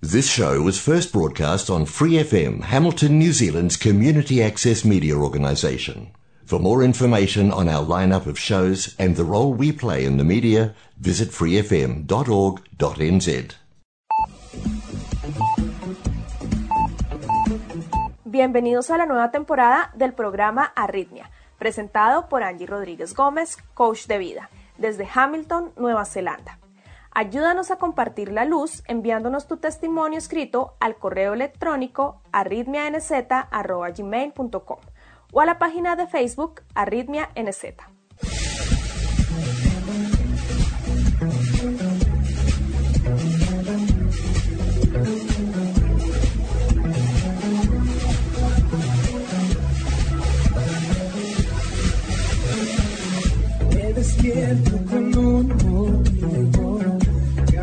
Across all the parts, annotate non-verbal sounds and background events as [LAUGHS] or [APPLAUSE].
This show was first broadcast on Free FM, Hamilton, New Zealand's community access media organisation. For more information on our lineup of shows and the role we play in the media, visit freefm.org.nz. Bienvenidos a la nueva temporada del programa Arritmia, presentado por Angie Rodríguez Gómez, coach de vida, desde Hamilton, Nueva Zelanda. Ayúdanos a compartir la luz enviándonos tu testimonio escrito al correo electrónico arritmianz.gmail.com o a la página de Facebook Arritmia NZ.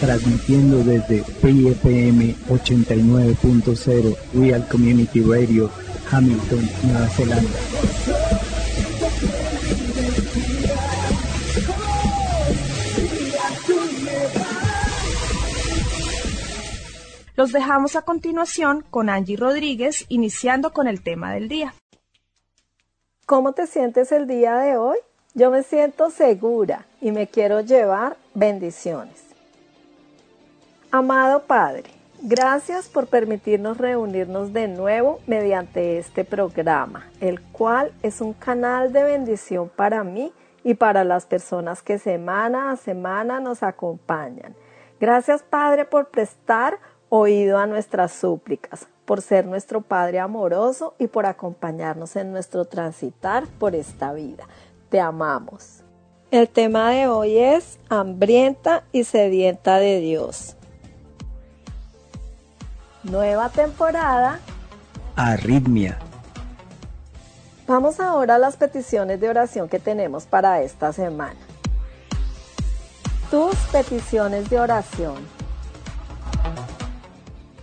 transmitiendo desde PFM 89.0 Real Community Radio, Hamilton, Nueva Zelanda. Los dejamos a continuación con Angie Rodríguez, iniciando con el tema del día. ¿Cómo te sientes el día de hoy? Yo me siento segura y me quiero llevar bendiciones. Amado Padre, gracias por permitirnos reunirnos de nuevo mediante este programa, el cual es un canal de bendición para mí y para las personas que semana a semana nos acompañan. Gracias Padre por prestar oído a nuestras súplicas, por ser nuestro Padre amoroso y por acompañarnos en nuestro transitar por esta vida. Te amamos. El tema de hoy es hambrienta y sedienta de Dios. Nueva temporada. Arritmia. Vamos ahora a las peticiones de oración que tenemos para esta semana. Tus peticiones de oración.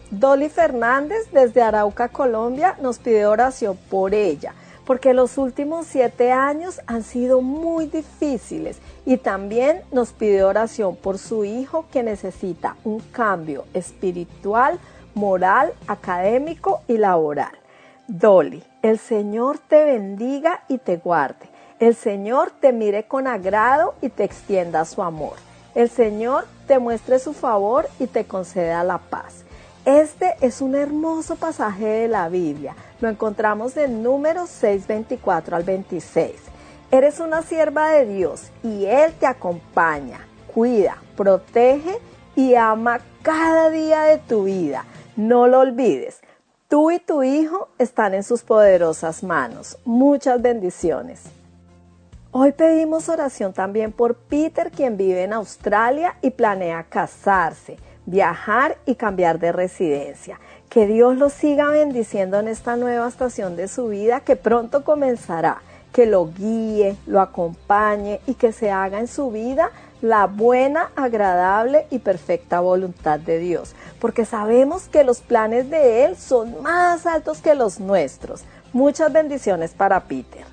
Dolly Fernández desde Arauca, Colombia, nos pide oración por ella, porque los últimos siete años han sido muy difíciles y también nos pide oración por su hijo que necesita un cambio espiritual, moral, académico y laboral. Dolly, el Señor te bendiga y te guarde. El Señor te mire con agrado y te extienda su amor. El Señor te muestre su favor y te conceda la paz. Este es un hermoso pasaje de la Biblia. Lo encontramos en números 6, 24 al 26. Eres una sierva de Dios y Él te acompaña, cuida, protege y ama cada día de tu vida. No lo olvides. Tú y tu hijo están en sus poderosas manos. Muchas bendiciones. Hoy pedimos oración también por Peter, quien vive en Australia y planea casarse viajar y cambiar de residencia. Que Dios lo siga bendiciendo en esta nueva estación de su vida que pronto comenzará. Que lo guíe, lo acompañe y que se haga en su vida la buena, agradable y perfecta voluntad de Dios. Porque sabemos que los planes de Él son más altos que los nuestros. Muchas bendiciones para Peter.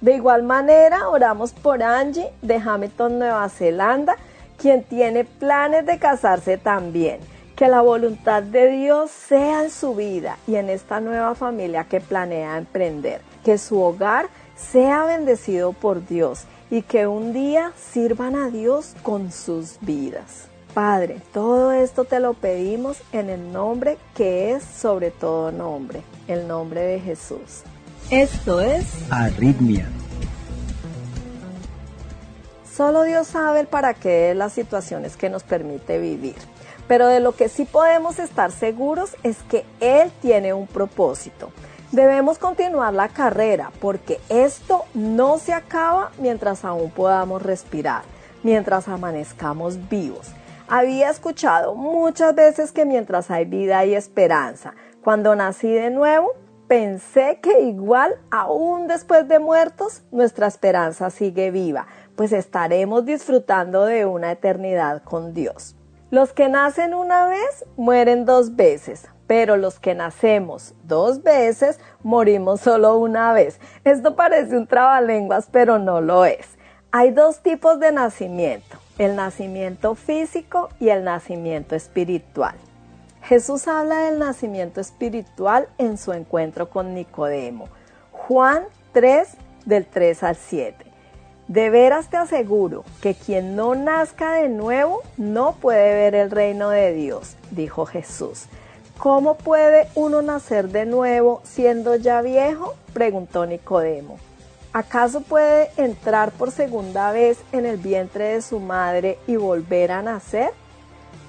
De igual manera, oramos por Angie de Hamilton, Nueva Zelanda quien tiene planes de casarse también. Que la voluntad de Dios sea en su vida y en esta nueva familia que planea emprender. Que su hogar sea bendecido por Dios y que un día sirvan a Dios con sus vidas. Padre, todo esto te lo pedimos en el nombre que es sobre todo nombre, el nombre de Jesús. Esto es Arritmia. Solo Dios sabe el para qué es las situaciones que nos permite vivir. Pero de lo que sí podemos estar seguros es que Él tiene un propósito. Debemos continuar la carrera porque esto no se acaba mientras aún podamos respirar, mientras amanezcamos vivos. Había escuchado muchas veces que mientras hay vida hay esperanza. Cuando nací de nuevo, pensé que igual, aún después de muertos, nuestra esperanza sigue viva, pues estaremos disfrutando de una eternidad con Dios. Los que nacen una vez mueren dos veces, pero los que nacemos dos veces morimos solo una vez. Esto parece un trabalenguas, pero no lo es. Hay dos tipos de nacimiento, el nacimiento físico y el nacimiento espiritual. Jesús habla del nacimiento espiritual en su encuentro con Nicodemo. Juan 3 del 3 al 7. De veras te aseguro que quien no nazca de nuevo no puede ver el reino de Dios, dijo Jesús. ¿Cómo puede uno nacer de nuevo siendo ya viejo? preguntó Nicodemo. ¿Acaso puede entrar por segunda vez en el vientre de su madre y volver a nacer?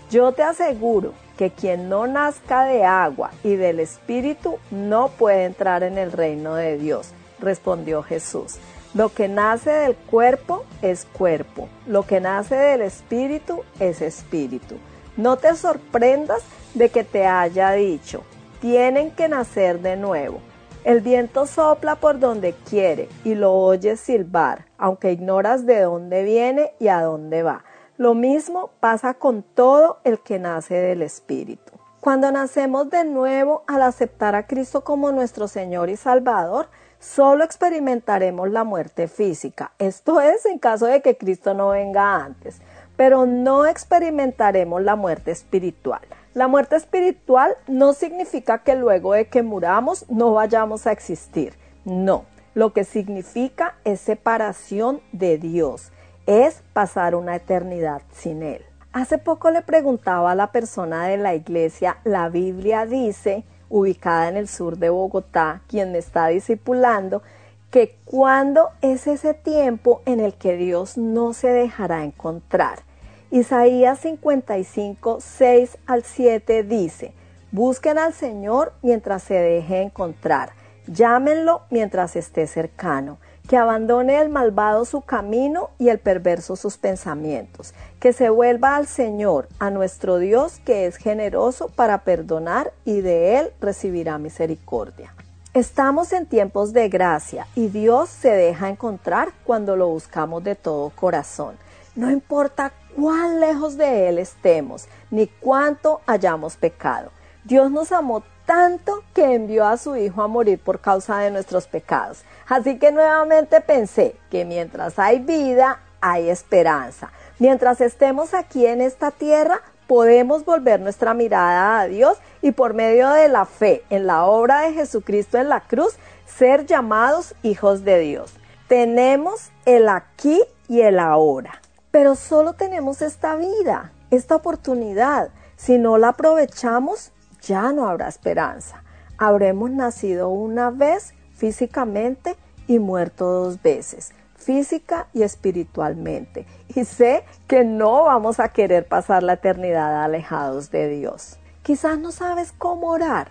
Yo te aseguro que quien no nazca de agua y del Espíritu no puede entrar en el reino de Dios, respondió Jesús. Lo que nace del cuerpo es cuerpo, lo que nace del Espíritu es Espíritu. No te sorprendas de que te haya dicho, tienen que nacer de nuevo. El viento sopla por donde quiere y lo oyes silbar, aunque ignoras de dónde viene y a dónde va. Lo mismo pasa con todo el que nace del Espíritu. Cuando nacemos de nuevo al aceptar a Cristo como nuestro Señor y Salvador, solo experimentaremos la muerte física. Esto es en caso de que Cristo no venga antes, pero no experimentaremos la muerte espiritual. La muerte espiritual no significa que luego de que muramos no vayamos a existir. No, lo que significa es separación de Dios, es pasar una eternidad sin Él. Hace poco le preguntaba a la persona de la iglesia, la Biblia dice, ubicada en el sur de Bogotá, quien me está discipulando, que cuándo es ese tiempo en el que Dios no se dejará encontrar. Isaías 55, 6 al 7 dice, Busquen al Señor mientras se deje encontrar, llámenlo mientras esté cercano, que abandone el malvado su camino y el perverso sus pensamientos, que se vuelva al Señor, a nuestro Dios que es generoso para perdonar y de Él recibirá misericordia. Estamos en tiempos de gracia y Dios se deja encontrar cuando lo buscamos de todo corazón. No importa cuán lejos de Él estemos, ni cuánto hayamos pecado. Dios nos amó tanto que envió a su Hijo a morir por causa de nuestros pecados. Así que nuevamente pensé que mientras hay vida, hay esperanza. Mientras estemos aquí en esta tierra, podemos volver nuestra mirada a Dios y por medio de la fe en la obra de Jesucristo en la cruz, ser llamados hijos de Dios. Tenemos el aquí y el ahora. Pero solo tenemos esta vida, esta oportunidad. Si no la aprovechamos, ya no habrá esperanza. Habremos nacido una vez físicamente y muerto dos veces, física y espiritualmente. Y sé que no vamos a querer pasar la eternidad alejados de Dios. Quizás no sabes cómo orar,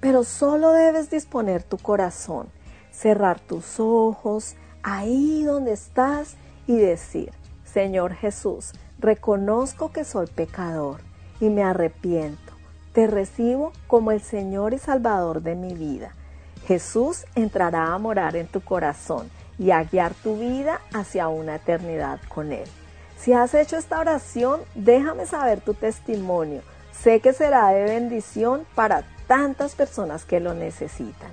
pero solo debes disponer tu corazón, cerrar tus ojos ahí donde estás y decir, Señor Jesús, reconozco que soy pecador y me arrepiento. Te recibo como el Señor y Salvador de mi vida. Jesús entrará a morar en tu corazón y a guiar tu vida hacia una eternidad con Él. Si has hecho esta oración, déjame saber tu testimonio. Sé que será de bendición para tantas personas que lo necesitan.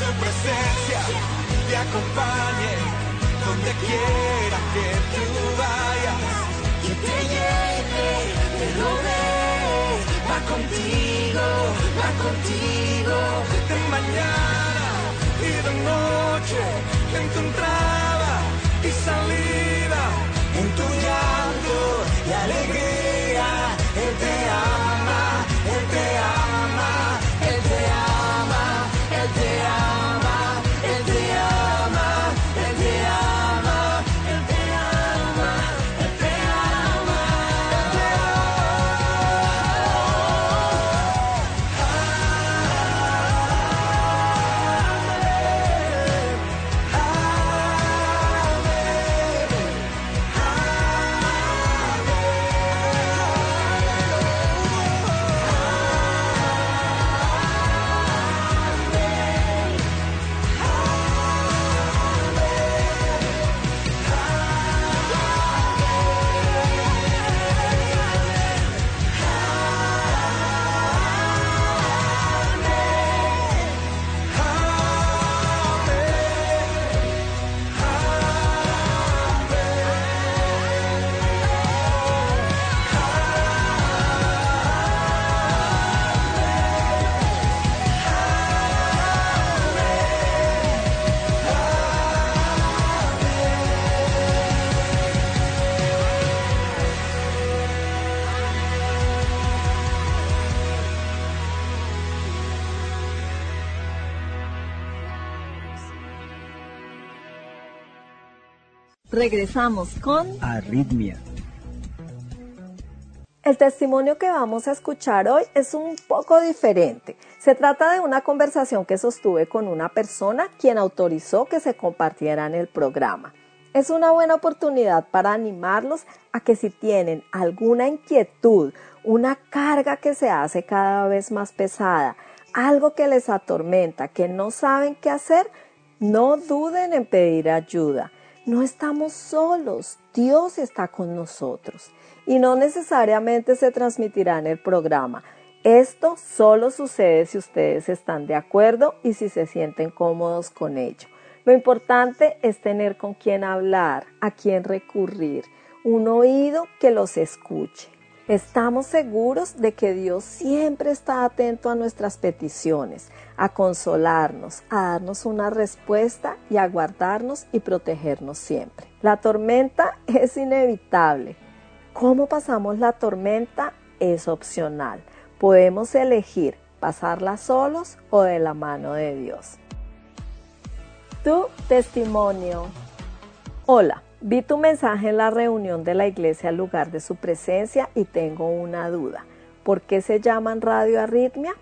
su presencia te acompañe donde quiera que tú vayas. Y te llene, te rodee, va contigo, va contigo, de mañana y de noche, en tu entrada y salida, en tu llanto y alegría, Regresamos con Arritmia. El testimonio que vamos a escuchar hoy es un poco diferente. Se trata de una conversación que sostuve con una persona quien autorizó que se compartiera en el programa. Es una buena oportunidad para animarlos a que si tienen alguna inquietud, una carga que se hace cada vez más pesada, algo que les atormenta, que no saben qué hacer, no duden en pedir ayuda. No estamos solos, Dios está con nosotros y no necesariamente se transmitirá en el programa. Esto solo sucede si ustedes están de acuerdo y si se sienten cómodos con ello. Lo importante es tener con quién hablar, a quién recurrir, un oído que los escuche. Estamos seguros de que Dios siempre está atento a nuestras peticiones, a consolarnos, a darnos una respuesta y a guardarnos y protegernos siempre. La tormenta [LAUGHS] es inevitable, ¿Cómo pasamos la tormenta? Es opcional. Podemos elegir pasarla solos o de la mano de Dios. Tu testimonio. Hola, vi tu mensaje en la reunión de la iglesia al lugar de su presencia y tengo una duda. ¿Por qué se llaman Radio Arritmia?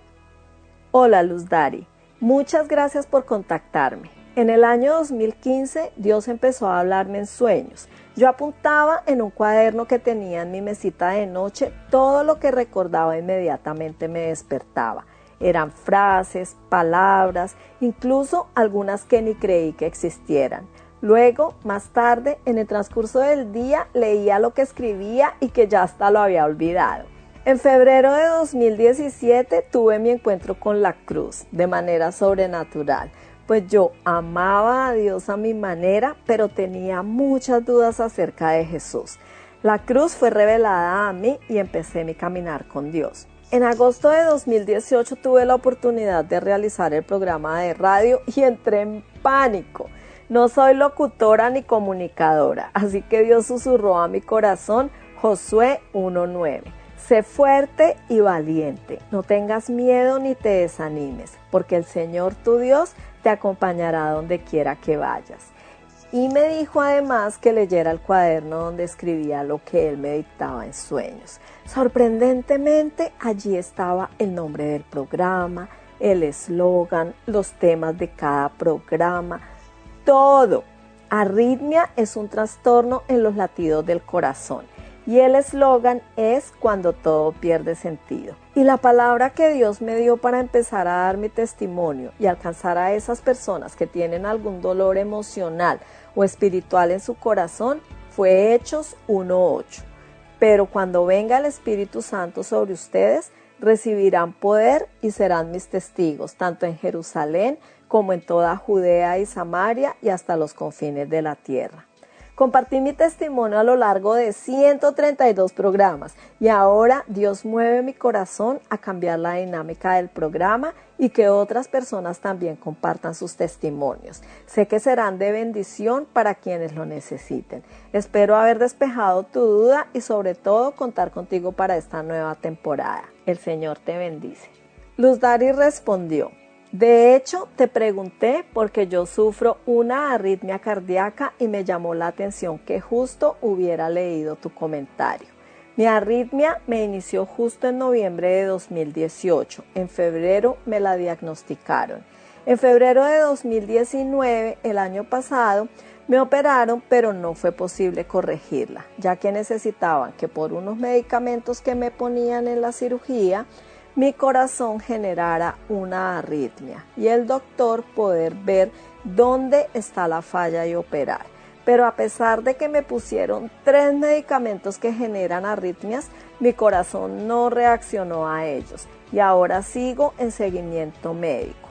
Hola Luz Dari, muchas gracias por contactarme. En el año 2015 Dios empezó a hablarme en sueños yo apuntaba en un cuaderno que tenía en mi mesita de noche todo lo que recordaba inmediatamente me despertaba. Eran frases, palabras, incluso algunas que ni creí que existieran. Luego, más tarde, en el transcurso del día, leía lo que escribía y que ya hasta lo había olvidado. En febrero de 2017 tuve mi encuentro con la cruz de manera sobrenatural pues yo amaba a Dios a mi manera, pero tenía muchas dudas acerca de Jesús. La cruz fue revelada a mí y empecé mi caminar con Dios. En agosto de 2018 tuve la oportunidad de realizar el programa de radio y entré en pánico. No soy locutora ni comunicadora, así que Dios susurró a mi corazón Josué 1.9. Sé fuerte y valiente, no tengas miedo ni te desanimes, porque el Señor tu Dios te acompañará donde quiera que vayas. Y me dijo además que leyera el cuaderno donde escribía lo que él me dictaba en sueños. Sorprendentemente allí estaba el nombre del programa, el eslogan, los temas de cada programa, todo. Arritmia es un trastorno en los latidos del corazón y el eslogan es cuando todo pierde sentido. Y la palabra que Dios me dio para empezar a dar mi testimonio y alcanzar a esas personas que tienen algún dolor emocional o espiritual en su corazón fue Hechos 1.8. Pero cuando venga el Espíritu Santo sobre ustedes, recibirán poder y serán mis testigos, tanto en Jerusalén como en toda Judea y Samaria y hasta los confines de la tierra. Compartí mi testimonio a lo largo de 132 programas y ahora Dios mueve mi corazón a cambiar la dinámica del programa y que otras personas también compartan sus testimonios. Sé que serán de bendición para quienes lo necesiten. Espero haber despejado tu duda y sobre todo contar contigo para esta nueva temporada. El Señor te bendice. Luz Dari respondió, de hecho, te pregunté porque yo sufro una arritmia cardíaca y me llamó la atención que justo hubiera leído tu comentario. Mi arritmia me inició justo en noviembre de 2018. En febrero me la diagnosticaron. En febrero de 2019, el año pasado, me operaron, pero no fue posible corregirla, ya que necesitaban que por unos medicamentos que me ponían en la cirugía, mi corazón generara una arritmia y el doctor poder ver dónde está la falla y operar. Pero a pesar de que me pusieron tres medicamentos que generan arritmias, mi corazón no reaccionó a ellos y ahora sigo en seguimiento médico.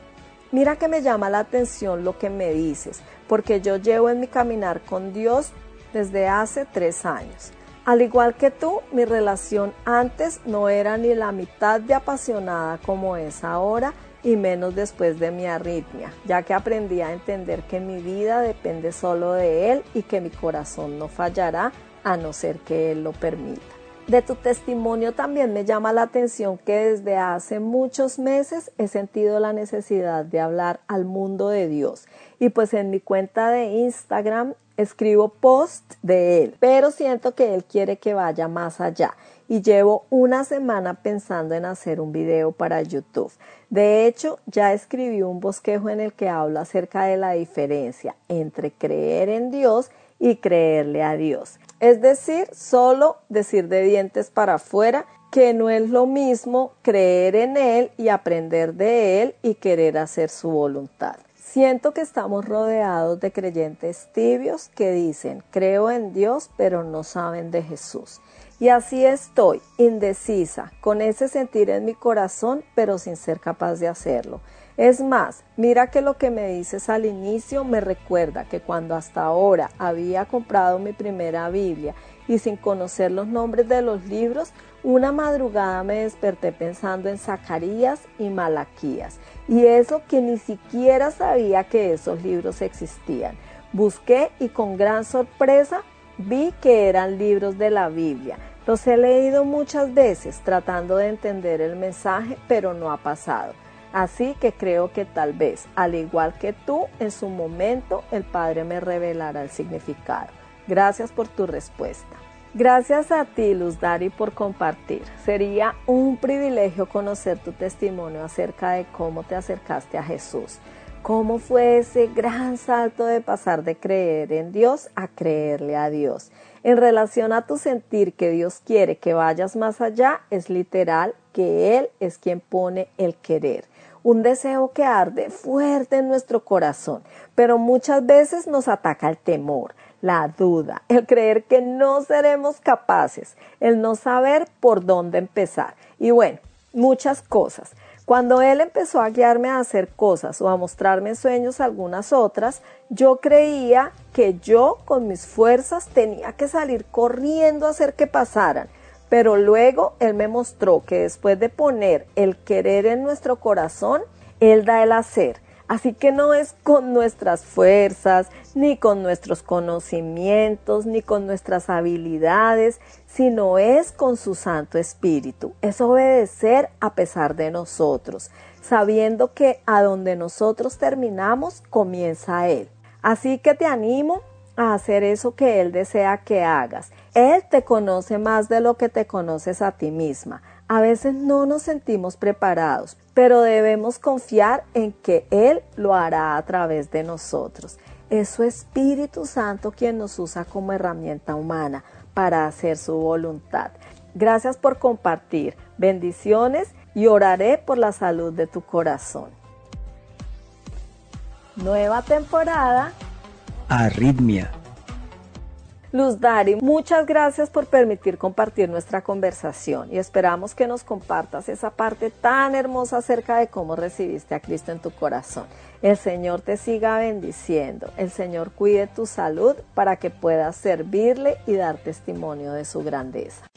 Mira que me llama la atención lo que me dices, porque yo llevo en mi caminar con Dios desde hace tres años. Al igual que tú, mi relación antes no era ni la mitad de apasionada como es ahora y menos después de mi arritmia, ya que aprendí a entender que mi vida depende solo de Él y que mi corazón no fallará a no ser que Él lo permita. De tu testimonio también me llama la atención que desde hace muchos meses he sentido la necesidad de hablar al mundo de Dios y pues en mi cuenta de Instagram escribo post de él, pero siento que él quiere que vaya más allá y llevo una semana pensando en hacer un video para YouTube. De hecho, ya escribí un bosquejo en el que hablo acerca de la diferencia entre creer en Dios y creerle a Dios. Es decir, solo decir de dientes para afuera que no es lo mismo creer en Él y aprender de Él y querer hacer su voluntad. Siento que estamos rodeados de creyentes tibios que dicen, creo en Dios, pero no saben de Jesús. Y así estoy, indecisa, con ese sentir en mi corazón, pero sin ser capaz de hacerlo. Es más, mira que lo que me dices al inicio me recuerda que cuando hasta ahora había comprado mi primera Biblia y sin conocer los nombres de los libros, una madrugada me desperté pensando en Zacarías y Malaquías, y eso que ni siquiera sabía que esos libros existían. Busqué y con gran sorpresa vi que eran libros de la Biblia. Los he leído muchas veces tratando de entender el mensaje, pero no ha pasado. Así que creo que tal vez, al igual que tú, en su momento el Padre me revelará el significado. Gracias por tu respuesta. Gracias a ti, Luz Dari, por compartir. Sería un privilegio conocer tu testimonio acerca de cómo te acercaste a Jesús. ¿Cómo fue ese gran salto de pasar de creer en Dios a creerle a Dios? En relación a tu sentir que Dios quiere que vayas más allá, es literal que Él es quien pone el querer un deseo que arde fuerte en nuestro corazón, pero muchas veces nos ataca el temor, la duda, el creer que no seremos capaces, el no saber por dónde empezar y bueno, muchas cosas. Cuando él empezó a guiarme a hacer cosas o a mostrarme sueños algunas otras, yo creía que yo con mis fuerzas tenía que salir corriendo a hacer que pasaran. Pero luego Él me mostró que después de poner el querer en nuestro corazón, Él da el hacer. Así que no es con nuestras fuerzas, ni con nuestros conocimientos, ni con nuestras habilidades, sino es con su Santo Espíritu. Es obedecer a pesar de nosotros, sabiendo que a donde nosotros terminamos comienza Él. Así que te animo a hacer eso que Él desea que hagas. Él te conoce más de lo que te conoces a ti misma. A veces no nos sentimos preparados, pero debemos confiar en que Él lo hará a través de nosotros. Es su Espíritu Santo quien nos usa como herramienta humana para hacer su voluntad. Gracias por compartir. Bendiciones y oraré por la salud de tu corazón. Nueva temporada. Arritmia. Luz Dari, muchas gracias por permitir compartir nuestra conversación y esperamos que nos compartas esa parte tan hermosa acerca de cómo recibiste a Cristo en tu corazón. El Señor te siga bendiciendo, el Señor cuide tu salud para que puedas servirle y dar testimonio de su grandeza.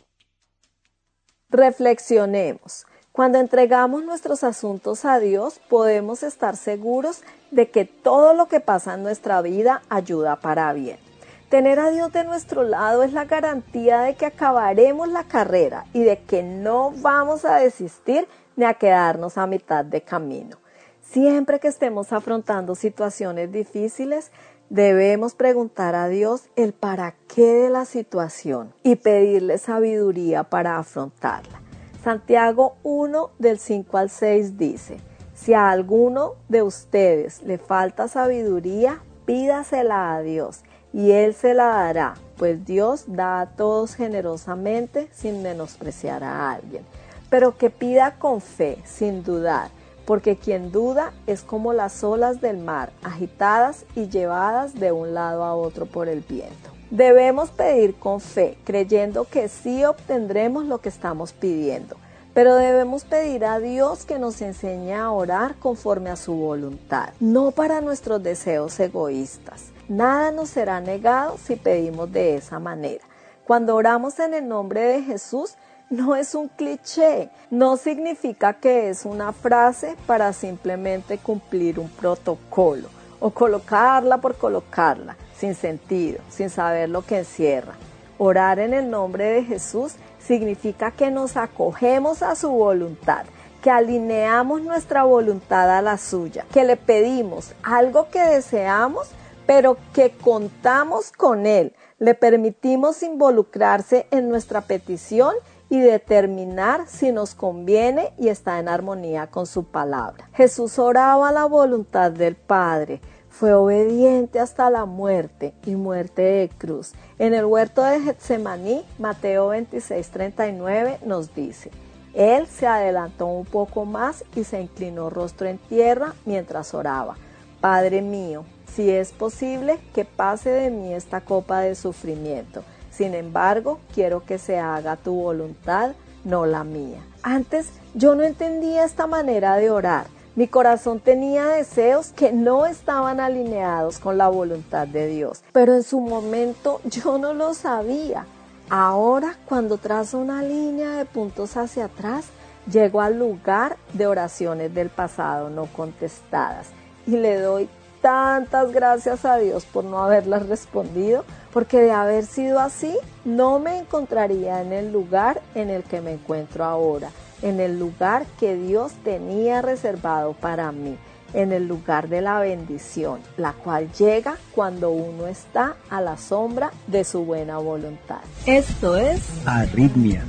Reflexionemos. Cuando entregamos nuestros asuntos a Dios, podemos estar seguros de que todo lo que pasa en nuestra vida ayuda para bien. Tener a Dios de nuestro lado es la garantía de que acabaremos la carrera y de que no vamos a desistir ni a quedarnos a mitad de camino. Siempre que estemos afrontando situaciones difíciles, debemos preguntar a Dios el para qué de la situación y pedirle sabiduría para afrontarla. Santiago 1 del 5 al 6 dice, si a alguno de ustedes le falta sabiduría, pídasela a Dios y Él se la dará, pues Dios da a todos generosamente sin menospreciar a alguien, pero que pida con fe, sin dudar, porque quien duda es como las olas del mar, agitadas y llevadas de un lado a otro por el viento. Debemos pedir con fe, creyendo que sí obtendremos lo que estamos pidiendo, pero debemos pedir a Dios que nos enseñe a orar conforme a su voluntad, no para nuestros deseos egoístas. Nada nos será negado si pedimos de esa manera. Cuando oramos en el nombre de Jesús, no es un cliché, no significa que es una frase para simplemente cumplir un protocolo o colocarla por colocarla, sin sentido, sin saber lo que encierra. Orar en el nombre de Jesús significa que nos acogemos a su voluntad, que alineamos nuestra voluntad a la suya, que le pedimos algo que deseamos pero que contamos con Él, le permitimos involucrarse en nuestra petición y determinar si nos conviene y está en armonía con su palabra. Jesús oraba la voluntad del Padre, fue obediente hasta la muerte y muerte de cruz. En el huerto de Getsemaní, Mateo 26:39 nos dice, Él se adelantó un poco más y se inclinó rostro en tierra mientras oraba. Padre mío, si es posible, que pase de mí esta copa de sufrimiento sin embargo, quiero que se haga tu voluntad, no la mía. Antes yo no entendía esta manera de orar. Mi corazón tenía deseos que no estaban alineados con la voluntad de Dios, pero en su momento [LAUGHS] yo no lo sabía. Ahora, cuando trazo una línea de puntos hacia atrás, llego al lugar de oraciones del pasado no contestadas y le doy tantas gracias a Dios por no haberlas respondido, porque de haber sido así, no me encontraría en el lugar en el que me encuentro ahora, en el lugar que Dios tenía reservado para mí, en el lugar de la bendición, la cual llega cuando uno está a la sombra de su buena voluntad. Esto es Arritmia.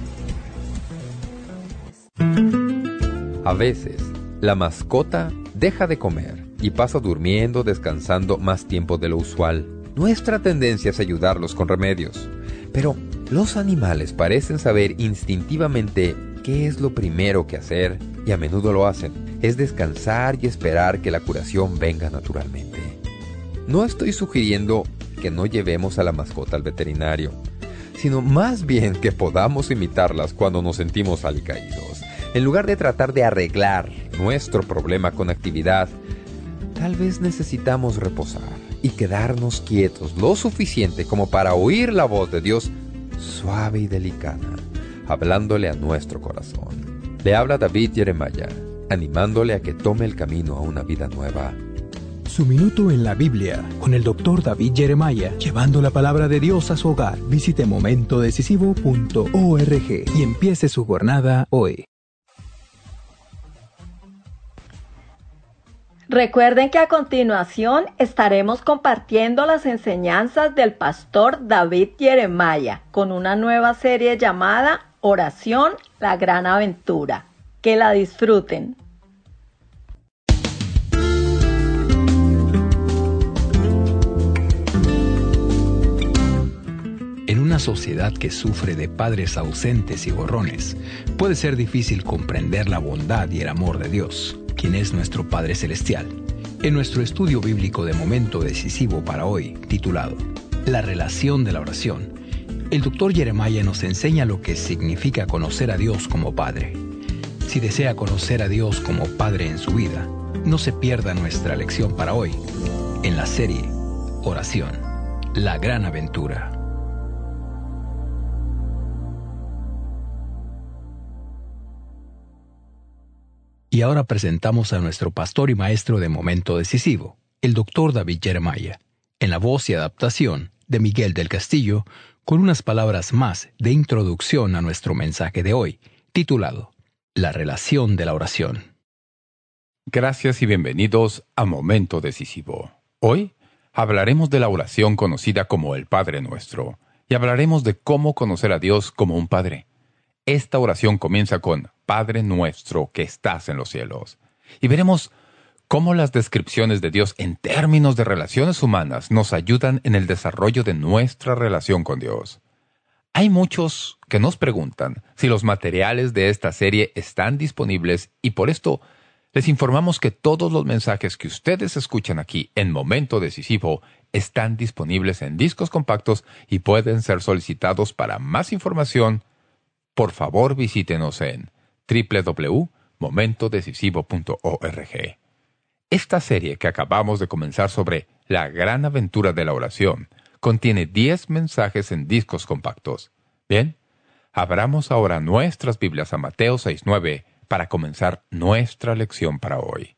A veces, la mascota deja de comer y pasa durmiendo, descansando más tiempo de lo usual. Nuestra tendencia es ayudarlos con remedios, pero los animales parecen saber instintivamente qué es lo primero que hacer y a menudo lo hacen. Es descansar y esperar que la curación venga naturalmente. No estoy sugiriendo que no llevemos a la mascota al veterinario, sino más bien que podamos imitarlas cuando nos sentimos alicaídos. En lugar de tratar de arreglar nuestro problema con actividad, Tal vez necesitamos reposar y quedarnos quietos lo suficiente como para oír la voz de Dios suave y delicada, hablándole a nuestro corazón. Le habla David Jeremiah, animándole a que tome el camino a una vida nueva. Su minuto en la Biblia con el doctor David Jeremiah, llevando la palabra de Dios a su hogar. Visite momentodecisivo.org y empiece su jornada hoy. Recuerden que a continuación estaremos compartiendo las enseñanzas del pastor David Jeremiah con una nueva serie llamada Oración, la gran aventura. Que la disfruten. En una sociedad que sufre de padres ausentes y gorrones, puede ser difícil comprender la bondad y el amor de Dios quien es nuestro Padre Celestial, en nuestro estudio bíblico de momento decisivo para hoy, titulado La relación de la oración, el doctor Jeremiah nos enseña lo que significa conocer a Dios como Padre. Si desea conocer a Dios como Padre en su vida, no se pierda nuestra lección para hoy, en la serie Oración, la gran aventura. Y ahora presentamos a nuestro pastor y maestro de momento decisivo, el doctor David Jeremiah, en la voz y adaptación de Miguel del Castillo, con unas palabras más de introducción a nuestro mensaje de hoy, titulado La relación de la oración. Gracias y bienvenidos a Momento Decisivo. Hoy hablaremos de la oración conocida como el Padre Nuestro, y hablaremos de cómo conocer a Dios como un Padre. Esta oración comienza con Padre nuestro que estás en los cielos. Y veremos cómo las descripciones de Dios en términos de relaciones humanas nos ayudan en el desarrollo de nuestra relación con Dios. Hay muchos que nos preguntan si los materiales de esta serie están disponibles y por esto les informamos que todos los mensajes que ustedes escuchan aquí en Momento Decisivo están disponibles en discos compactos y pueden ser solicitados para más información. Por favor visítenos en www.momentodecisivo.org. Esta serie que acabamos de comenzar sobre la gran aventura de la oración contiene 10 mensajes en discos compactos. Bien, abramos ahora nuestras Biblias a Mateo 6.9 para comenzar nuestra lección para hoy.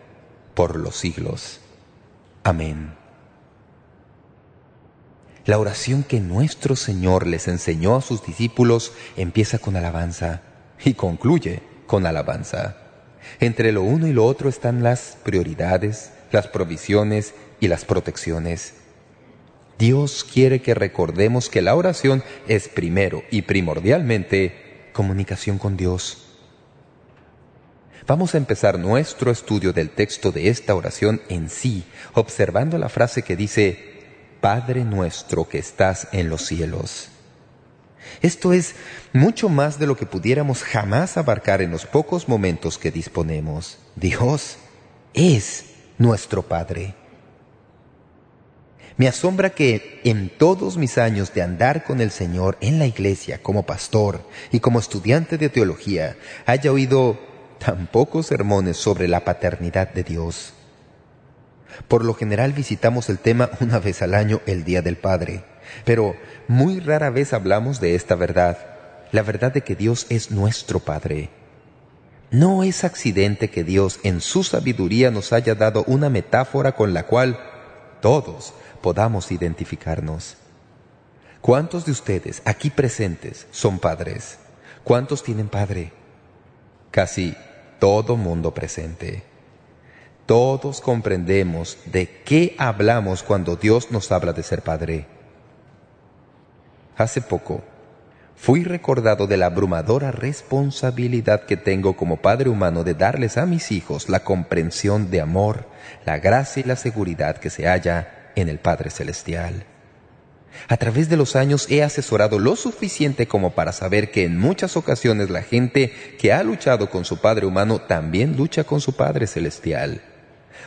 por los siglos. Amén. La oración que nuestro Señor les enseñó a sus discípulos empieza con alabanza y concluye con alabanza. Entre lo uno y lo otro están las prioridades, las provisiones y las protecciones. Dios quiere que recordemos que la oración es primero y primordialmente comunicación con Dios. Vamos a empezar nuestro estudio del texto de esta oración en sí, observando la frase que dice Padre nuestro que estás en los cielos. Esto es mucho más de lo que pudiéramos jamás abarcar en los pocos momentos que disponemos. Dios es nuestro Padre. Me asombra que en todos mis años de andar con el Señor en la iglesia como pastor y como estudiante de teología haya oído tan pocos sermones sobre la paternidad de Dios. Por lo general visitamos el tema una vez al año, el Día del Padre. Pero muy rara vez hablamos de esta verdad, la verdad de que Dios es nuestro Padre. No es accidente que Dios en su sabiduría nos haya dado una metáfora con la cual todos podamos identificarnos. ¿Cuántos de ustedes aquí presentes son padres? ¿Cuántos tienen padre? Casi todo mundo presente. Todos comprendemos de qué hablamos cuando Dios nos habla de ser Padre. Hace poco, fui recordado de la abrumadora responsabilidad que tengo como Padre humano de darles a mis hijos la comprensión de amor, la gracia y la seguridad que se halla en el Padre Celestial. A través de los años he asesorado lo suficiente como para saber que en muchas ocasiones la gente que ha luchado con su Padre humano también lucha con su Padre Celestial.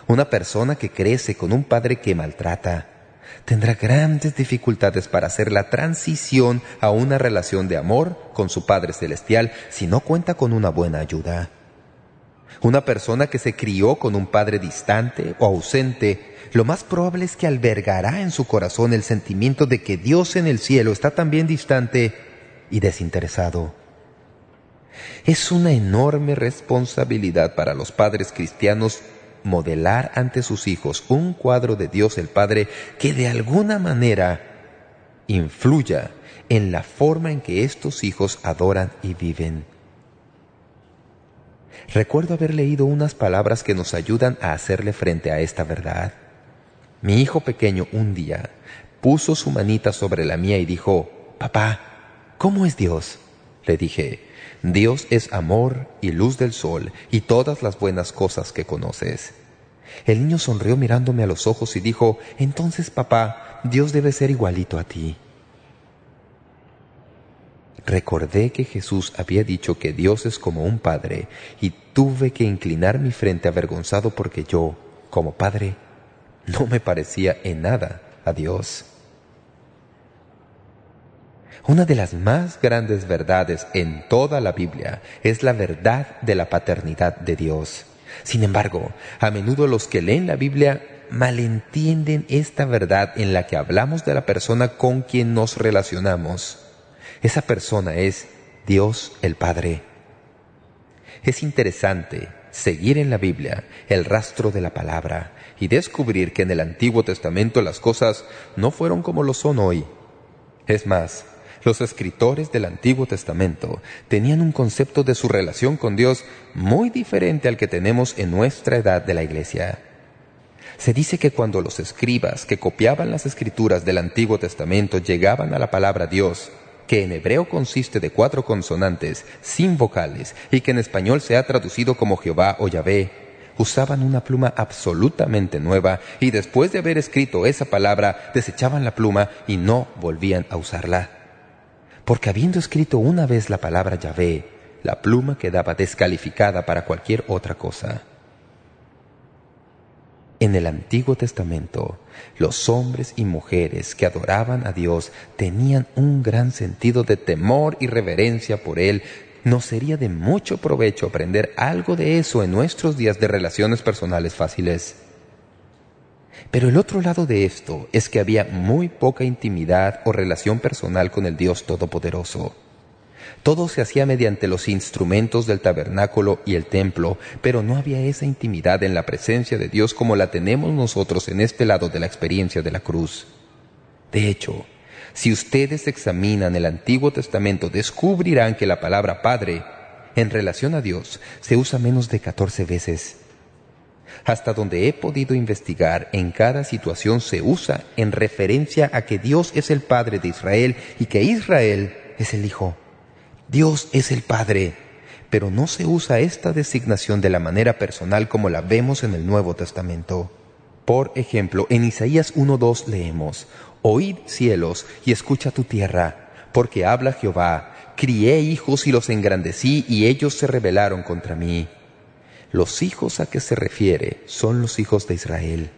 Una persona que crece con un padre que maltrata tendrá grandes dificultades para hacer la transición a una relación de amor con su Padre Celestial si no cuenta con una buena ayuda. Una persona que se crió con un padre distante o ausente, lo más probable es que albergará en su corazón el sentimiento de que Dios en el cielo está también distante y desinteresado. Es una enorme responsabilidad para los padres cristianos modelar ante sus hijos un cuadro de Dios el Padre que de alguna manera influya en la forma en que estos hijos adoran y viven. Recuerdo haber leído unas palabras que nos ayudan a hacerle frente a esta verdad. Mi hijo pequeño un día puso su manita sobre la mía y dijo, «Papá, ¿cómo es Dios?» Le dije, Dios es amor y luz del sol y todas las buenas cosas que conoces. El niño sonrió mirándome a los ojos y dijo, «Entonces, papá, Dios debe ser igualito a ti». Recordé que Jesús había dicho que Dios es como un padre y tuve que inclinar mi frente avergonzado porque yo, como padre, no me parecía en nada a Dios. Una de las más grandes verdades en toda la Biblia es la verdad de la paternidad de Dios. Sin embargo, a menudo los que leen la Biblia malentienden esta verdad en la que hablamos de la persona con quien nos relacionamos. Esa persona es Dios el Padre. Es interesante seguir en la Biblia el rastro de la palabra y descubrir que en el Antiguo Testamento las cosas no fueron como lo son hoy. Es más, los escritores del Antiguo Testamento tenían un concepto de su relación con Dios muy diferente al que tenemos en nuestra edad de la Iglesia. Se dice que cuando los escribas que copiaban las escrituras del Antiguo Testamento llegaban a la palabra Dios, que en hebreo consiste de cuatro consonantes, sin vocales, y que en español se ha traducido como Jehová o Yahvé, usaban una pluma absolutamente nueva y después de haber escrito esa palabra desechaban la pluma y no volvían a usarla porque habiendo escrito una vez la palabra Yahvé, la pluma quedaba descalificada para cualquier otra cosa. En el Antiguo Testamento, los hombres y mujeres que adoraban a Dios tenían un gran sentido de temor y reverencia por Él. Nos sería de mucho provecho aprender algo de eso en nuestros días de relaciones personales fáciles. Pero el otro lado de esto es que había muy poca intimidad o relación personal con el Dios Todopoderoso. Todo se hacía mediante los instrumentos del tabernáculo y el templo, pero no había esa intimidad en la presencia de Dios como la tenemos nosotros en este lado de la experiencia de la cruz. De hecho, si ustedes examinan el Antiguo Testamento, descubrirán que la palabra Padre, en relación a Dios, se usa menos de 14 veces. Hasta donde he podido investigar, en cada situación se usa en referencia a que Dios es el Padre de Israel y que Israel es el Hijo. Dios es el Padre, pero no se usa esta designación de la manera personal como la vemos en el Nuevo Testamento. Por ejemplo, en Isaías 1.2 leemos, Oíd cielos y escucha tu tierra, porque habla Jehová, crié hijos y los engrandecí y ellos se rebelaron contra mí. Los hijos a que se refiere son los hijos de Israel.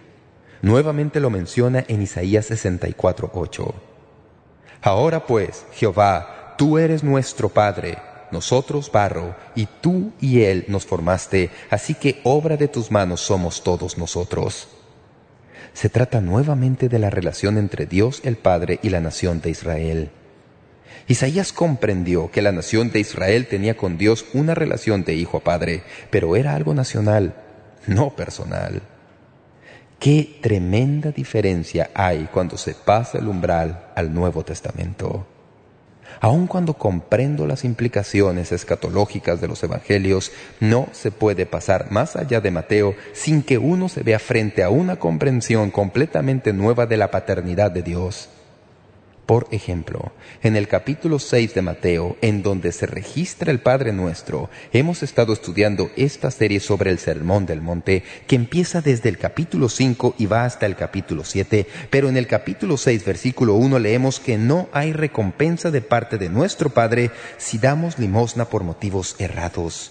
Nuevamente lo menciona en Isaías 64.8. Ahora pues, Jehová, Tú eres nuestro Padre, nosotros barro, y tú y Él nos formaste, así que obra de tus manos somos todos nosotros. Se trata nuevamente de la relación entre Dios el Padre y la nación de Israel. Isaías comprendió que la nación de Israel tenía con Dios una relación de hijo a padre, pero era algo nacional, no personal. Qué tremenda diferencia hay cuando se pasa el umbral al Nuevo Testamento. Aun cuando comprendo las implicaciones escatológicas de los evangelios, no se puede pasar más allá de Mateo sin que uno se vea frente a una comprensión completamente nueva de la paternidad de Dios. Por ejemplo, en el capítulo 6 de Mateo, en donde se registra el Padre Nuestro, hemos estado estudiando esta serie sobre el Sermón del Monte, que empieza desde el capítulo 5 y va hasta el capítulo 7, pero en el capítulo 6, versículo 1, leemos que no hay recompensa de parte de nuestro Padre si damos limosna por motivos errados.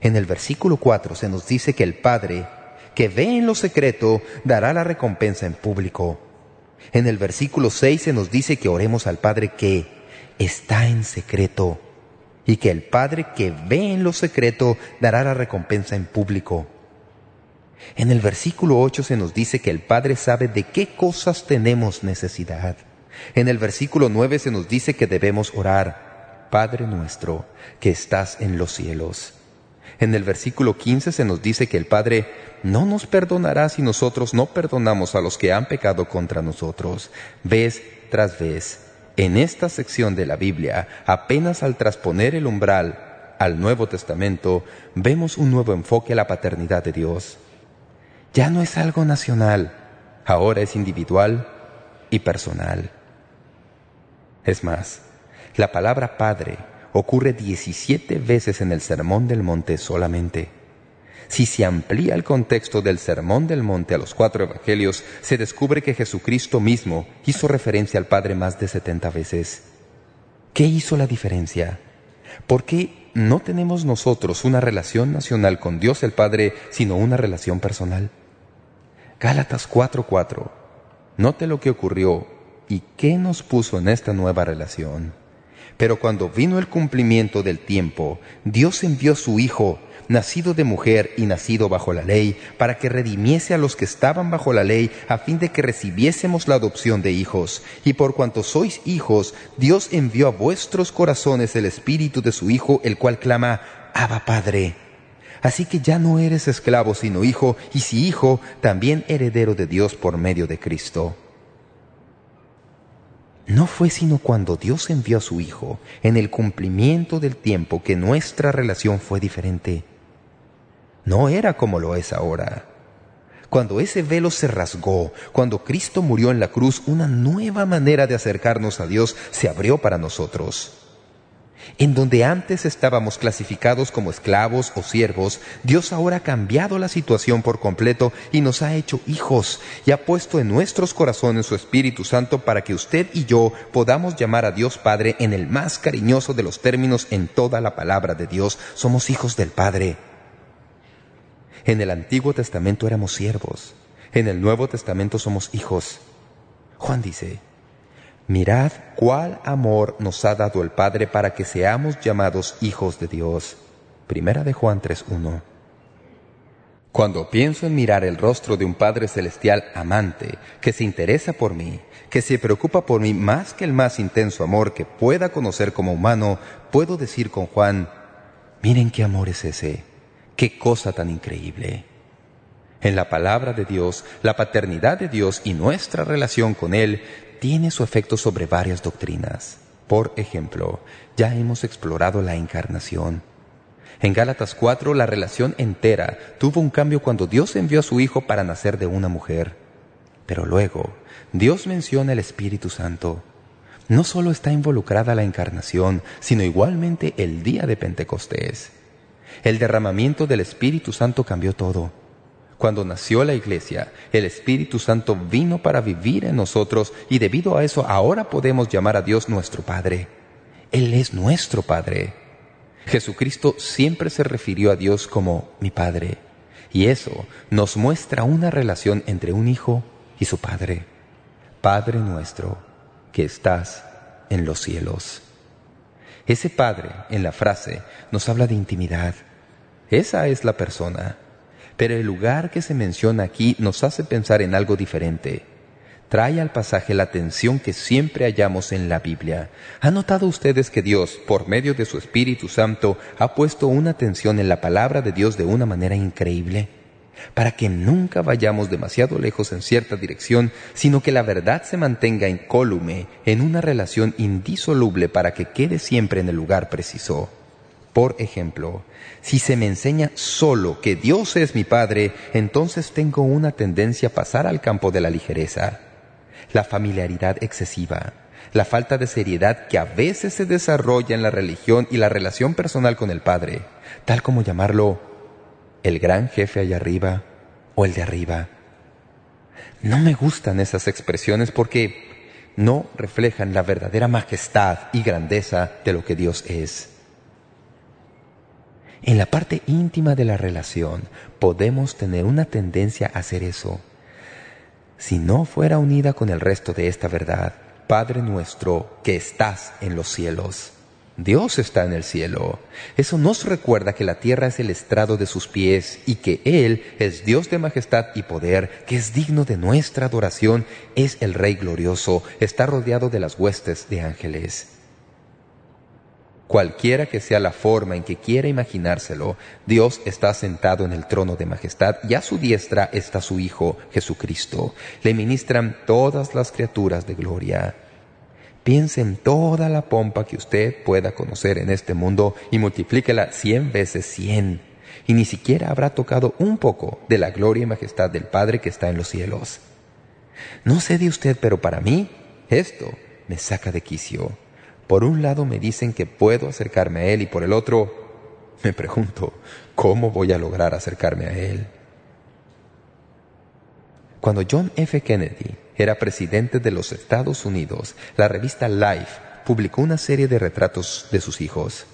En el versículo 4 se nos dice que el Padre, que ve en lo secreto, dará la recompensa en público. En el versículo 6 se nos dice que oremos al Padre que está en secreto y que el Padre que ve en lo secreto dará la recompensa en público. En el versículo 8 se nos dice que el Padre sabe de qué cosas tenemos necesidad. En el versículo 9 se nos dice que debemos orar, Padre nuestro, que estás en los cielos. En el versículo 15 se nos dice que el Padre no nos perdonará si nosotros no perdonamos a los que han pecado contra nosotros. Vez tras vez, en esta sección de la Biblia, apenas al trasponer el umbral al Nuevo Testamento, vemos un nuevo enfoque a la paternidad de Dios. Ya no es algo nacional, ahora es individual y personal. Es más, la palabra Padre ocurre 17 veces en el Sermón del Monte solamente. Si se amplía el contexto del Sermón del Monte a los cuatro evangelios, se descubre que Jesucristo mismo hizo referencia al Padre más de 70 veces. ¿Qué hizo la diferencia? ¿Por qué no tenemos nosotros una relación nacional con Dios el Padre, sino una relación personal? Gálatas 4.4 Note lo que ocurrió y qué nos puso en esta nueva relación. Pero cuando vino el cumplimiento del tiempo, Dios envió a su Hijo, nacido de mujer y nacido bajo la ley, para que redimiese a los que estaban bajo la ley, a fin de que recibiésemos la adopción de hijos. Y por cuanto sois hijos, Dios envió a vuestros corazones el Espíritu de su Hijo, el cual clama, Abba Padre. Así que ya no eres esclavo sino hijo, y si hijo, también heredero de Dios por medio de Cristo. No fue sino cuando Dios envió a su Hijo, en el cumplimiento del tiempo, que nuestra relación fue diferente no era como lo es ahora. Cuando ese velo se rasgó, cuando Cristo murió en la cruz, una nueva manera de acercarnos a Dios se abrió para nosotros. En donde antes estábamos clasificados como esclavos o siervos, Dios ahora ha cambiado la situación por completo y nos ha hecho hijos y ha puesto en nuestros corazones su Espíritu Santo para que usted y yo podamos llamar a Dios Padre en el más cariñoso de los términos en toda la palabra de Dios. Somos hijos del Padre. En el Antiguo Testamento éramos siervos. En el Nuevo Testamento somos hijos. Juan dice, Mirad cuál amor nos ha dado el Padre para que seamos llamados hijos de Dios. Primera de Juan 3.1 Cuando pienso en mirar el rostro de un Padre Celestial amante, que se interesa por mí, que se preocupa por mí más que el más intenso amor que pueda conocer como humano, puedo decir con Juan, miren qué amor es ese, qué cosa tan increíble. En la palabra de Dios, la paternidad de Dios y nuestra relación con Él tiene su efecto sobre varias doctrinas. Por ejemplo, ya hemos explorado la encarnación. En Gálatas 4, la relación entera tuvo un cambio cuando Dios envió a su Hijo para nacer de una mujer. Pero luego, Dios menciona el Espíritu Santo. No solo está involucrada la encarnación, sino igualmente el día de Pentecostés. El derramamiento del Espíritu Santo cambió todo. Cuando nació la iglesia, el Espíritu Santo vino para vivir en nosotros y debido a eso ahora podemos llamar a Dios nuestro Padre. Él es nuestro Padre. Jesucristo siempre se refirió a Dios como mi Padre. Y eso nos muestra una relación entre un hijo y su Padre. Padre nuestro, que estás en los cielos. Ese Padre, en la frase, nos habla de intimidad. Esa es la persona pero el lugar que se menciona aquí nos hace pensar en algo diferente. Trae al pasaje la atención que siempre hallamos en la Biblia. ¿Han notado ustedes que Dios, por medio de su Espíritu Santo, ha puesto una atención en la palabra de Dios de una manera increíble? Para que nunca vayamos demasiado lejos en cierta dirección, sino que la verdad se mantenga incólume, en una relación indisoluble para que quede siempre en el lugar preciso. Por ejemplo, si se me enseña solo que Dios es mi Padre, entonces tengo una tendencia a pasar al campo de la ligereza, la familiaridad excesiva, la falta de seriedad que a veces se desarrolla en la religión y la relación personal con el Padre, tal como llamarlo el gran jefe allá arriba o el de arriba. No me gustan esas expresiones porque no reflejan la verdadera majestad y grandeza de lo que Dios es. En la parte íntima de la relación podemos tener una tendencia a hacer eso. Si no fuera unida con el resto de esta verdad, Padre nuestro que estás en los cielos. Dios está en el cielo. Eso nos recuerda que la tierra es el estrado de sus pies y que Él es Dios de majestad y poder, que es digno de nuestra adoración, es el Rey glorioso, está rodeado de las huestes de ángeles. Cualquiera que sea la forma en que quiera imaginárselo, Dios está sentado en el trono de majestad y a su diestra está su Hijo, Jesucristo. Le ministran todas las criaturas de gloria. Piense en toda la pompa que usted pueda conocer en este mundo y multiplíquela cien veces cien. Y ni siquiera habrá tocado un poco de la gloria y majestad del Padre que está en los cielos. No sé de usted, pero para mí esto me saca de quicio. Por un lado me dicen que puedo acercarme a Él y por el otro me pregunto, ¿cómo voy a lograr acercarme a Él? Cuando John F. Kennedy era presidente de los Estados Unidos, la revista Life publicó una serie de retratos de sus hijos.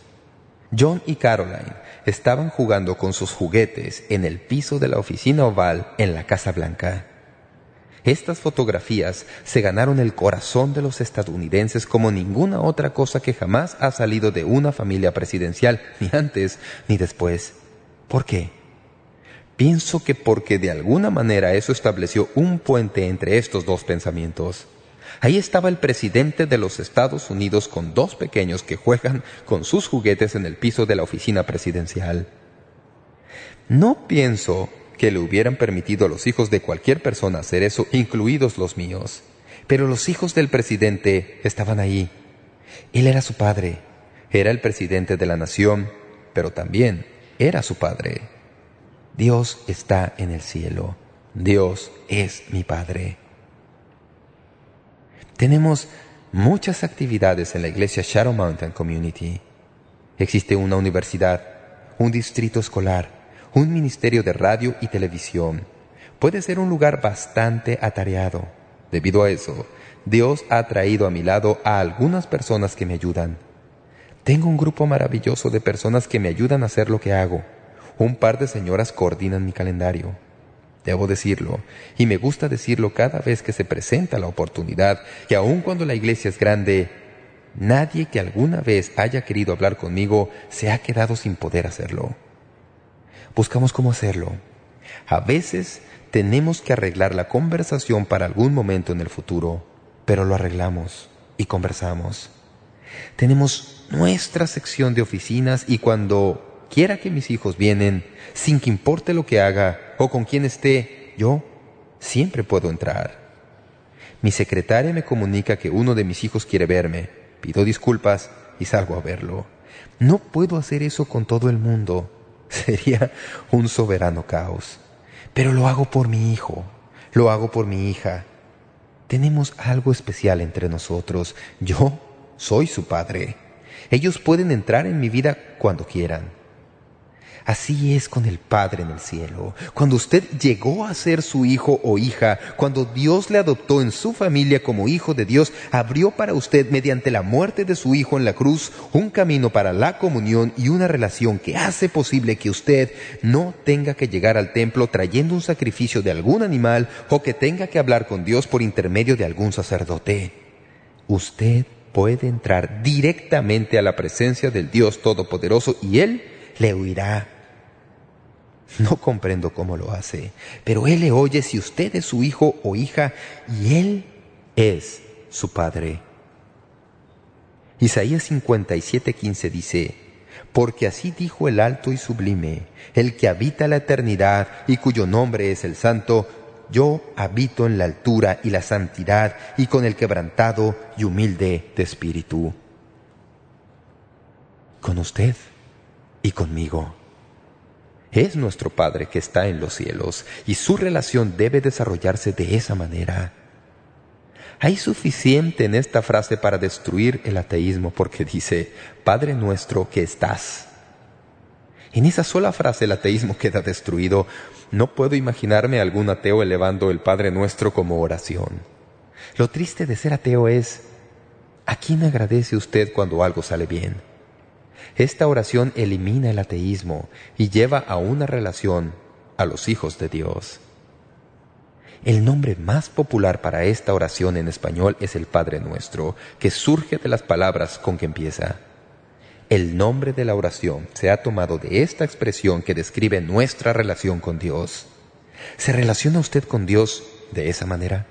John y Caroline estaban jugando con sus juguetes en el piso de la oficina oval en la Casa Blanca. Estas fotografías se ganaron el corazón de los estadounidenses como ninguna otra cosa que jamás ha salido de una familia presidencial, ni antes ni después. ¿Por qué? Pienso que porque de alguna manera eso estableció un puente entre estos dos pensamientos. Ahí estaba el presidente de los Estados Unidos con dos pequeños que juegan con sus juguetes en el piso de la oficina presidencial. No pienso que le hubieran permitido a los hijos de cualquier persona hacer eso, incluidos los míos. Pero los hijos del presidente estaban ahí. Él era su padre. Era el presidente de la nación, pero también era su padre. Dios está en el cielo. Dios es mi Padre. Tenemos muchas actividades en la iglesia Shadow Mountain Community. Existe una universidad, un distrito escolar, un ministerio de radio y televisión. Puede ser un lugar bastante atareado. Debido a eso, Dios ha traído a mi lado a algunas personas que me ayudan. Tengo un grupo maravilloso de personas que me ayudan a hacer lo que hago. Un par de señoras coordinan mi calendario. Debo decirlo, y me gusta decirlo cada vez que se presenta la oportunidad, que aun cuando la iglesia es grande, nadie que alguna vez haya querido hablar conmigo se ha quedado sin poder hacerlo. Buscamos cómo hacerlo. A veces tenemos que arreglar la conversación para algún momento en el futuro, pero lo arreglamos y conversamos. Tenemos nuestra sección de oficinas y cuando quiera que mis hijos vienen, sin que importe lo que haga o con quién esté, yo siempre puedo entrar. Mi secretaria me comunica que uno de mis hijos quiere verme. Pido disculpas y salgo a verlo. No puedo hacer eso con todo el mundo. [LAUGHS] Sería un soberano caos. Pero lo hago por mi hijo, lo hago por mi hija. Tenemos algo especial entre nosotros. Yo soy su padre. Ellos pueden entrar en mi vida cuando quieran. Así es con el Padre en el cielo. Cuando usted llegó a ser su hijo o hija, cuando Dios le adoptó en su familia como hijo de Dios, abrió para usted, mediante la muerte de su hijo en la cruz, un camino para la comunión y una relación que hace posible que usted no tenga que llegar al templo trayendo un sacrificio de algún animal o que tenga que hablar con Dios por intermedio de algún sacerdote. Usted puede entrar directamente a la presencia del Dios Todopoderoso y Él le oirá no comprendo cómo lo hace, pero Él le oye si usted es su hijo o hija y Él es su Padre. Isaías 57:15 dice, Porque así dijo el alto y sublime, el que habita la eternidad y cuyo nombre es el Santo, yo habito en la altura y la santidad y con el quebrantado y humilde de espíritu. Con usted y conmigo es nuestro Padre que está en los cielos y su relación debe desarrollarse de esa manera. Hay suficiente en esta frase para destruir el ateísmo porque dice, Padre nuestro que estás. En esa sola frase el ateísmo queda destruido. No puedo imaginarme a algún ateo elevando el Padre nuestro como oración. Lo triste de ser ateo es, ¿a quién agradece usted cuando algo sale bien? Esta oración elimina el ateísmo y lleva a una relación a los hijos de Dios. El nombre más popular para esta oración en español es el Padre Nuestro, que surge de las palabras con que empieza. El nombre de la oración se ha tomado de esta expresión que describe nuestra relación con Dios. ¿Se relaciona usted con Dios de esa manera?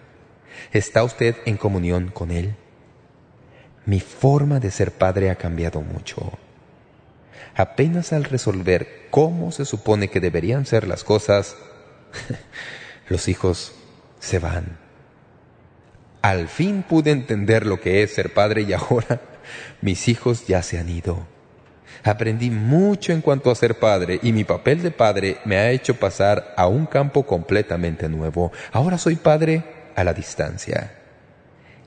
¿Está usted en comunión con Él? Mi forma de ser padre ha cambiado mucho apenas al resolver cómo se supone que deberían ser las cosas, [LAUGHS] los hijos se van. Al fin pude entender lo que es ser padre y ahora [LAUGHS] mis hijos ya se han ido. Aprendí mucho en cuanto a ser padre y mi papel de padre me ha hecho pasar a un campo completamente nuevo. Ahora soy padre a la distancia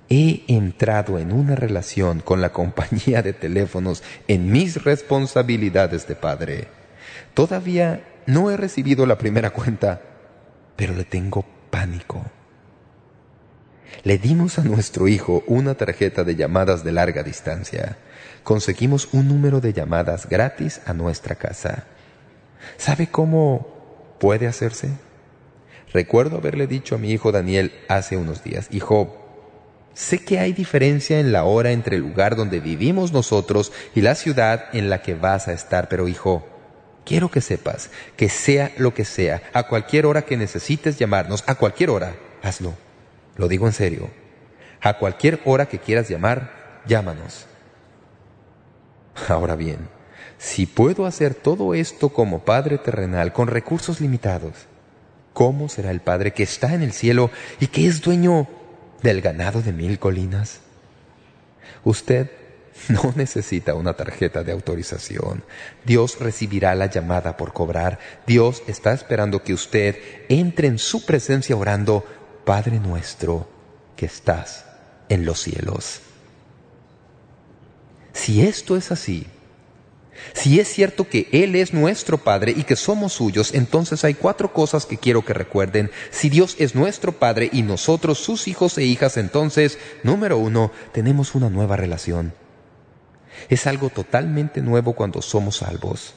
he entrado en una relación con la compañía de teléfonos en mis responsabilidades de padre. Todavía no he recibido la primera cuenta, pero le tengo pánico. Le dimos a nuestro hijo una tarjeta de llamadas de larga distancia. Conseguimos un número de llamadas gratis a nuestra casa. ¿Sabe cómo puede hacerse? Recuerdo haberle dicho a mi hijo Daniel hace unos días, Hijo, Sé que hay diferencia en la hora entre el lugar donde vivimos nosotros y la ciudad en la que vas a estar, pero hijo, quiero que sepas que sea lo que sea, a cualquier hora que necesites llamarnos, a cualquier hora, hazlo. Lo digo en serio. A cualquier hora que quieras llamar, llámanos. Ahora bien, si puedo hacer todo esto como Padre terrenal con recursos limitados, ¿cómo será el Padre que está en el cielo y que es dueño del ganado de mil colinas. Usted no [LAUGHS] necesita una tarjeta de autorización. Dios recibirá la llamada por cobrar. Dios está esperando que usted entre en su presencia orando, Padre nuestro que estás en los cielos. Si esto es así, si es cierto que Él es nuestro Padre y que somos suyos, entonces hay cuatro cosas que quiero que recuerden. Si Dios es nuestro Padre y nosotros sus hijos e hijas, entonces, número uno, tenemos una nueva relación. Es algo totalmente nuevo cuando somos salvos.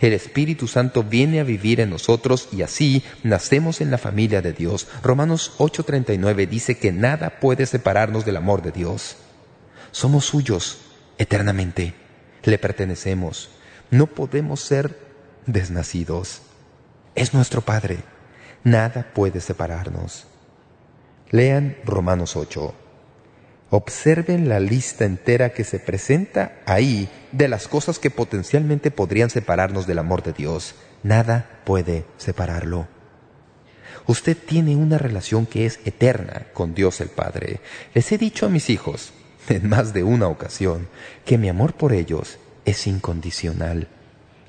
El Espíritu Santo viene a vivir en nosotros y así nacemos en la familia de Dios. Romanos 8:39 dice que nada puede separarnos del amor de Dios. Somos suyos eternamente. Le pertenecemos. No podemos ser desnacidos. Es nuestro Padre. Nada puede separarnos. Lean Romanos 8. Observen la lista entera que se presenta ahí de las cosas que potencialmente podrían separarnos del amor de Dios. Nada puede separarlo. Usted tiene una relación que es eterna con Dios el Padre. Les he dicho a mis hijos, en más de una ocasión, que mi amor por ellos es incondicional.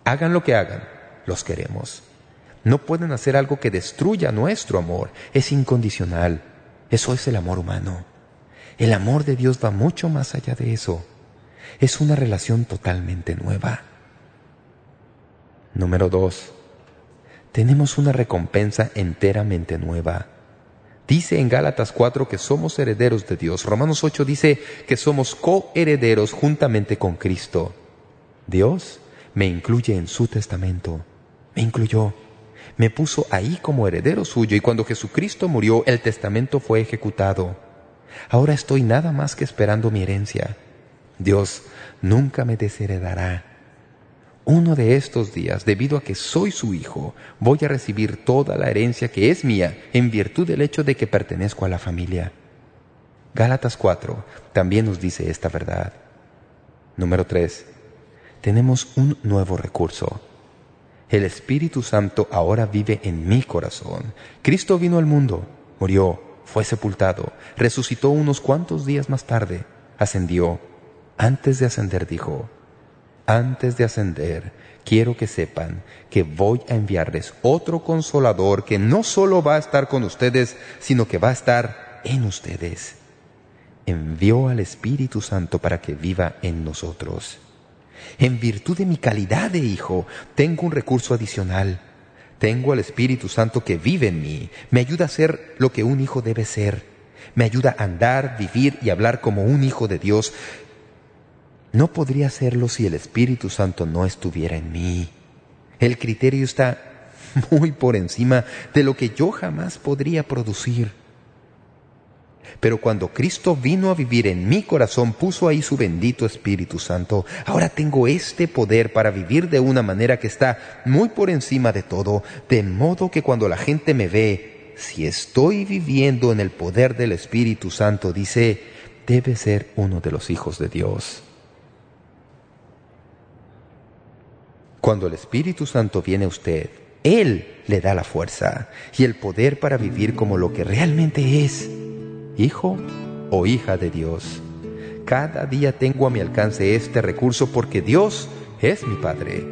Hagan lo que hagan, los queremos. No pueden hacer algo que destruya nuestro amor. Es incondicional. Eso es el amor humano. El amor de Dios va mucho más allá de eso. Es una relación totalmente nueva. Número dos. Tenemos una recompensa enteramente nueva. Dice en Gálatas 4 que somos herederos de Dios. Romanos 8 dice que somos coherederos juntamente con Cristo. Dios me incluye en su testamento. Me incluyó. Me puso ahí como heredero suyo y cuando Jesucristo murió el testamento fue ejecutado. Ahora estoy nada más que esperando mi herencia. Dios nunca me desheredará. Uno de estos días, debido a que soy su hijo, voy a recibir toda la herencia que es mía en virtud del hecho de que pertenezco a la familia. Gálatas 4 también nos dice esta verdad. Número 3. Tenemos un nuevo recurso. El Espíritu Santo ahora vive en mi corazón. Cristo vino al mundo, murió, fue sepultado, resucitó unos cuantos días más tarde, ascendió. Antes de ascender dijo, antes de ascender, quiero que sepan que voy a enviarles otro consolador que no solo va a estar con ustedes, sino que va a estar en ustedes. Envió al Espíritu Santo para que viva en nosotros. En virtud de mi calidad de hijo, tengo un recurso adicional. Tengo al Espíritu Santo que vive en mí. Me ayuda a ser lo que un hijo debe ser. Me ayuda a andar, vivir y hablar como un hijo de Dios. No podría hacerlo si el Espíritu Santo no estuviera en mí. El criterio está [LAUGHS] muy por encima de lo que yo jamás podría producir. Pero cuando Cristo vino a vivir en mi corazón, puso ahí su bendito Espíritu Santo. Ahora tengo este poder para vivir de una manera que está muy por encima de todo, de modo que cuando la gente me ve, si estoy viviendo en el poder del Espíritu Santo, dice, debe ser uno de los hijos de Dios. Cuando el Espíritu Santo viene a usted, Él le da la fuerza y el poder para vivir como lo que realmente es, hijo o hija de Dios. Cada día tengo a mi alcance este recurso porque Dios es mi Padre.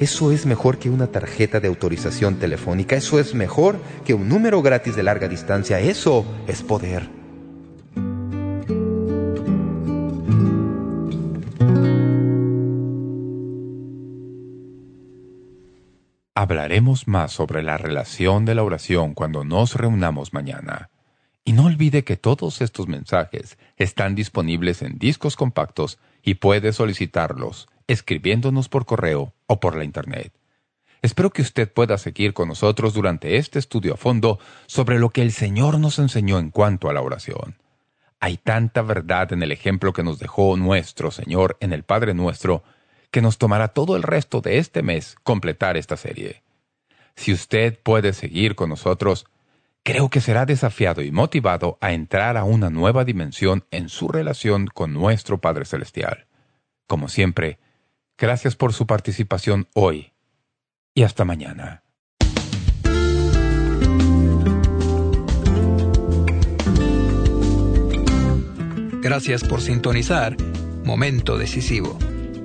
Eso es mejor que una tarjeta de autorización telefónica. Eso es mejor que un número gratis de larga distancia. Eso es poder. Hablaremos más sobre la relación de la oración cuando nos reunamos mañana. Y no olvide que todos estos mensajes están disponibles en discos compactos y puede solicitarlos escribiéndonos por correo o por la Internet. Espero que usted pueda seguir con nosotros durante este estudio a fondo sobre lo que el Señor nos enseñó en cuanto a la oración. Hay tanta verdad en el ejemplo que nos dejó nuestro Señor en el Padre Nuestro que nos tomará todo el resto de este mes completar esta serie. Si usted puede seguir con nosotros, creo que será desafiado y motivado a entrar a una nueva dimensión en su relación con nuestro Padre Celestial. Como siempre, gracias por su participación hoy y hasta mañana. Gracias por sintonizar Momento Decisivo.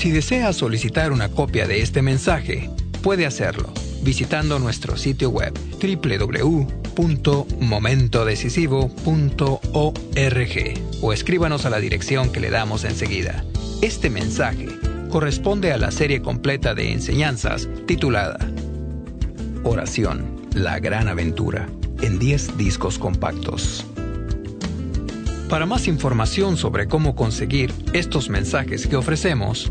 Si desea solicitar una copia de este mensaje, puede hacerlo visitando nuestro sitio web www.momentodecisivo.org o escríbanos a la dirección que le damos enseguida. Este mensaje corresponde a la serie completa de enseñanzas titulada Oración, la gran aventura, en 10 discos compactos. Para más información sobre cómo conseguir estos mensajes que ofrecemos,